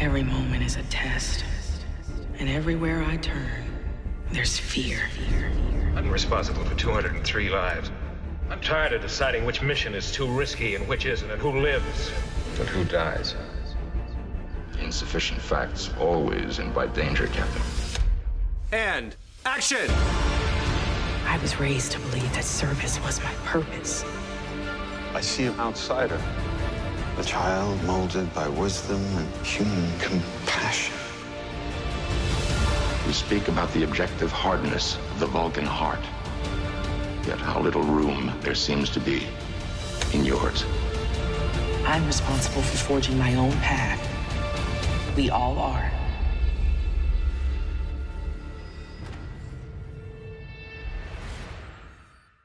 Every moment is a test. And everywhere I turn, there's fear. I'm responsible for 203 lives. I'm tired of deciding which mission is too risky and which isn't, and who lives But who dies. Insufficient facts always invite danger, Captain. And action! I was raised to believe that service was my purpose. I see an outsider. A child molded by wisdom and human compassion. We speak about the objective hardness of the Vulcan heart. Yet how little room there seems to be in yours. I'm responsible for forging my own path. We all are.